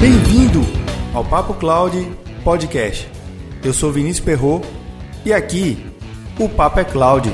Bem-vindo ao Papo Cloud Podcast. Eu sou Vinícius Perro e aqui o Papo é Cloud.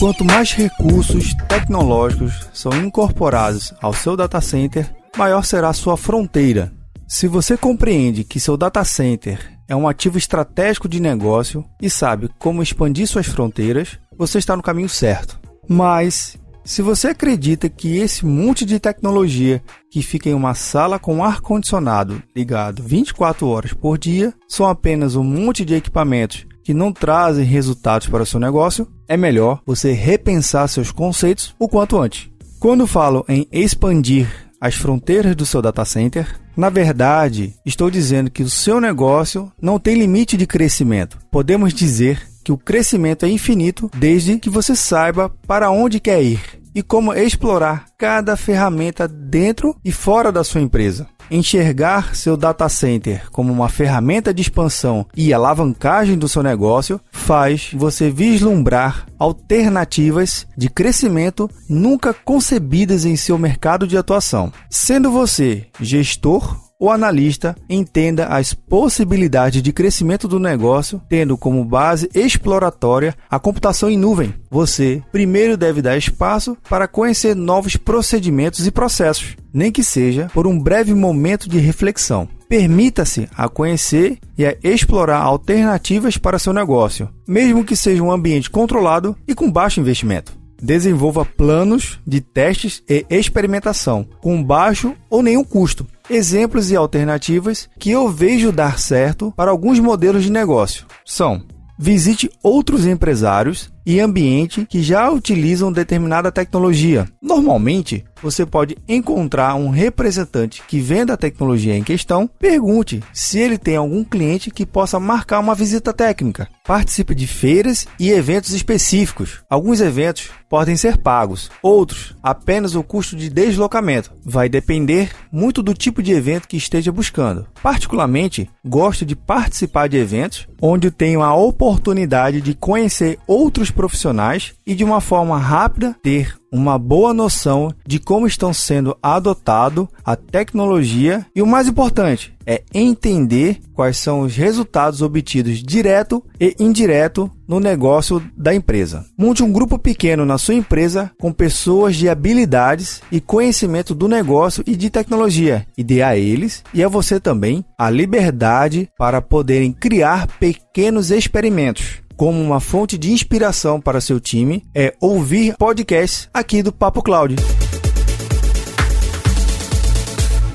Quanto mais recursos tecnológicos são incorporados ao seu data center, maior será a sua fronteira. Se você compreende que seu data center é um ativo estratégico de negócio e sabe como expandir suas fronteiras, você está no caminho certo. Mas se você acredita que esse monte de tecnologia que fica em uma sala com ar condicionado ligado 24 horas por dia são apenas um monte de equipamentos que não trazem resultados para o seu negócio, é melhor você repensar seus conceitos o quanto antes. Quando falo em expandir as fronteiras do seu data center, na verdade, estou dizendo que o seu negócio não tem limite de crescimento. Podemos dizer que o crescimento é infinito desde que você saiba para onde quer ir e como explorar cada ferramenta dentro e fora da sua empresa. Enxergar seu data center como uma ferramenta de expansão e alavancagem do seu negócio faz você vislumbrar alternativas de crescimento nunca concebidas em seu mercado de atuação. Sendo você gestor o analista entenda as possibilidades de crescimento do negócio, tendo como base exploratória a computação em nuvem. Você primeiro deve dar espaço para conhecer novos procedimentos e processos, nem que seja por um breve momento de reflexão. Permita-se a conhecer e a explorar alternativas para seu negócio, mesmo que seja um ambiente controlado e com baixo investimento. Desenvolva planos de testes e experimentação com baixo ou nenhum custo. Exemplos e alternativas que eu vejo dar certo para alguns modelos de negócio. São: visite outros empresários e ambiente que já utilizam determinada tecnologia. Normalmente, você pode encontrar um representante que venda a tecnologia em questão, pergunte se ele tem algum cliente que possa marcar uma visita técnica. Participe de feiras e eventos específicos. Alguns eventos podem ser pagos, outros apenas o custo de deslocamento. Vai depender muito do tipo de evento que esteja buscando. Particularmente, gosto de participar de eventos onde tenho a oportunidade de conhecer outros profissionais e de uma forma rápida ter uma boa noção de como estão sendo adotado a tecnologia. E o mais importante é entender quais são os resultados obtidos direto e indireto no negócio da empresa. Monte um grupo pequeno na sua empresa com pessoas de habilidades e conhecimento do negócio e de tecnologia. E dê a eles e a você também a liberdade para poderem criar pequenos experimentos como uma fonte de inspiração para seu time é ouvir podcasts aqui do Papo Cloud.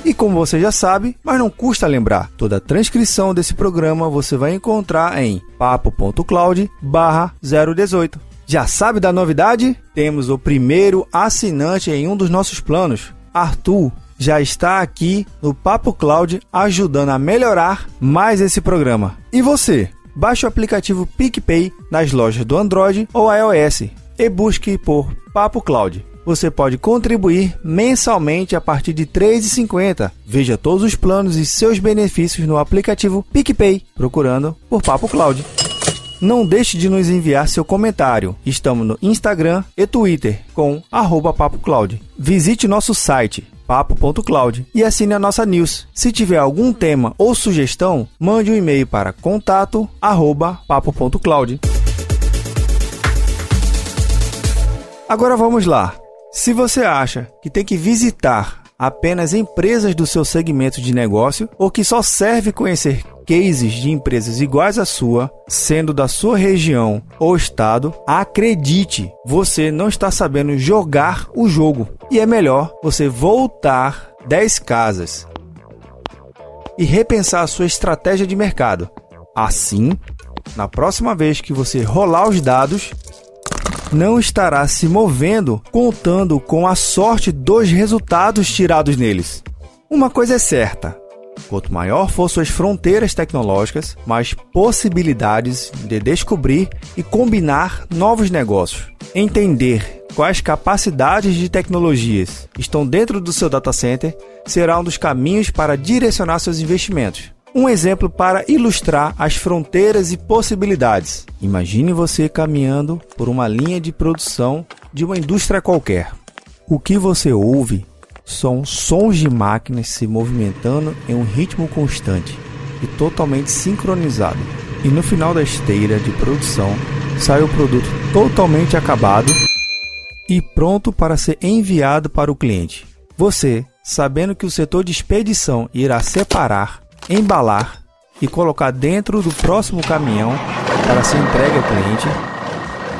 E como você já sabe, mas não custa lembrar, toda a transcrição desse programa você vai encontrar em papo.cloud/018. Já sabe da novidade? Temos o primeiro assinante em um dos nossos planos, Arthur. Já está aqui no Papo Cloud ajudando a melhorar mais esse programa. E você? Baixe o aplicativo PicPay nas lojas do Android ou iOS e busque por Papo Cloud. Você pode contribuir mensalmente a partir de R$ 3,50. Veja todos os planos e seus benefícios no aplicativo PicPay, procurando por Papo Cloud. Não deixe de nos enviar seu comentário. Estamos no Instagram e Twitter com arroba Papo Cloud. Visite nosso site papo.cloud e assine a nossa news. Se tiver algum tema ou sugestão, mande um e-mail para contato@papo.cloud. Agora vamos lá. Se você acha que tem que visitar apenas empresas do seu segmento de negócio ou que só serve conhecer cases de empresas iguais à sua, sendo da sua região ou estado, acredite, você não está sabendo jogar o jogo. E é melhor você voltar 10 casas e repensar a sua estratégia de mercado. Assim, na próxima vez que você rolar os dados, não estará se movendo contando com a sorte dos resultados tirados neles. Uma coisa é certa: quanto maior for suas fronteiras tecnológicas, mais possibilidades de descobrir e combinar novos negócios. Entender quais capacidades de tecnologias estão dentro do seu data center será um dos caminhos para direcionar seus investimentos. Um exemplo para ilustrar as fronteiras e possibilidades. Imagine você caminhando por uma linha de produção de uma indústria qualquer. O que você ouve são sons de máquinas se movimentando em um ritmo constante e totalmente sincronizado. E no final da esteira de produção sai o produto totalmente acabado e pronto para ser enviado para o cliente. Você, sabendo que o setor de expedição irá separar, embalar e colocar dentro do próximo caminhão para ser entregue ao cliente,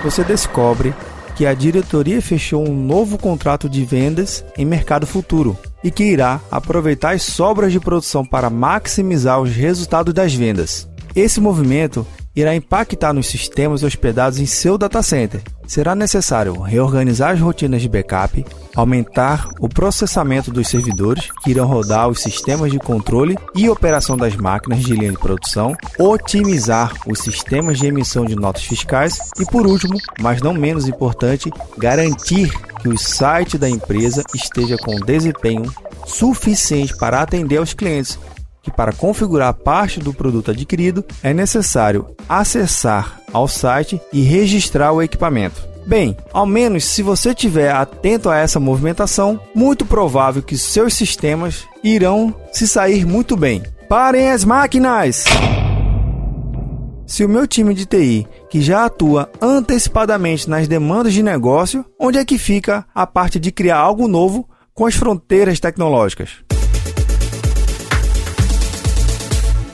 você descobre que a diretoria fechou um novo contrato de vendas em mercado futuro e que irá aproveitar as sobras de produção para maximizar os resultados das vendas. Esse movimento irá impactar nos sistemas hospedados em seu data center. Será necessário reorganizar as rotinas de backup, aumentar o processamento dos servidores que irão rodar os sistemas de controle e operação das máquinas de linha de produção, otimizar os sistemas de emissão de notas fiscais e, por último, mas não menos importante, garantir que o site da empresa esteja com desempenho suficiente para atender aos clientes que para configurar parte do produto adquirido é necessário acessar ao site e registrar o equipamento. Bem, ao menos se você estiver atento a essa movimentação, muito provável que seus sistemas irão se sair muito bem. Parem as máquinas! Se o meu time de TI, que já atua antecipadamente nas demandas de negócio, onde é que fica a parte de criar algo novo com as fronteiras tecnológicas?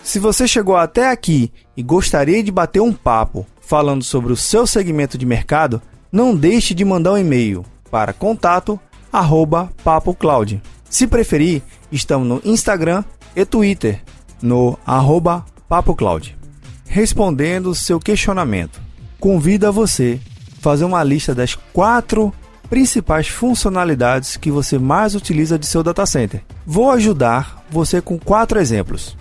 Se você chegou até aqui e gostaria de bater um papo falando sobre o seu segmento de mercado, não deixe de mandar um e-mail para contato@papocloud. Se preferir, estamos no Instagram e Twitter no arroba papocloud. Respondendo o seu questionamento, convido a você fazer uma lista das quatro principais funcionalidades que você mais utiliza de seu data center. Vou ajudar você com quatro exemplos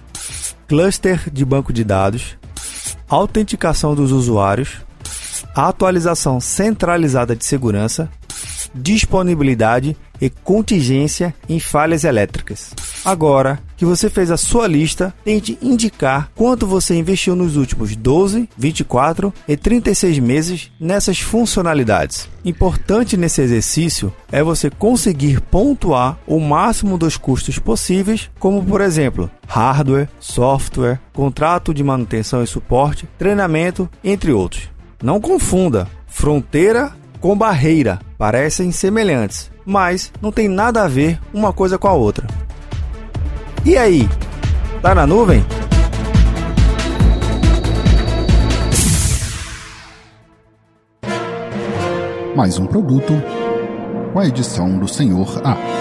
cluster de banco de dados, autenticação dos usuários, atualização centralizada de segurança, disponibilidade e contingência em falhas elétricas. Agora que você fez a sua lista, tente indicar quanto você investiu nos últimos 12, 24 e 36 meses nessas funcionalidades. Importante nesse exercício é você conseguir pontuar o máximo dos custos possíveis, como por exemplo, hardware, software, contrato de manutenção e suporte, treinamento, entre outros. Não confunda fronteira com barreira, parecem semelhantes, mas não tem nada a ver uma coisa com a outra. E aí? Tá na nuvem? Mais um produto com a edição do Senhor A.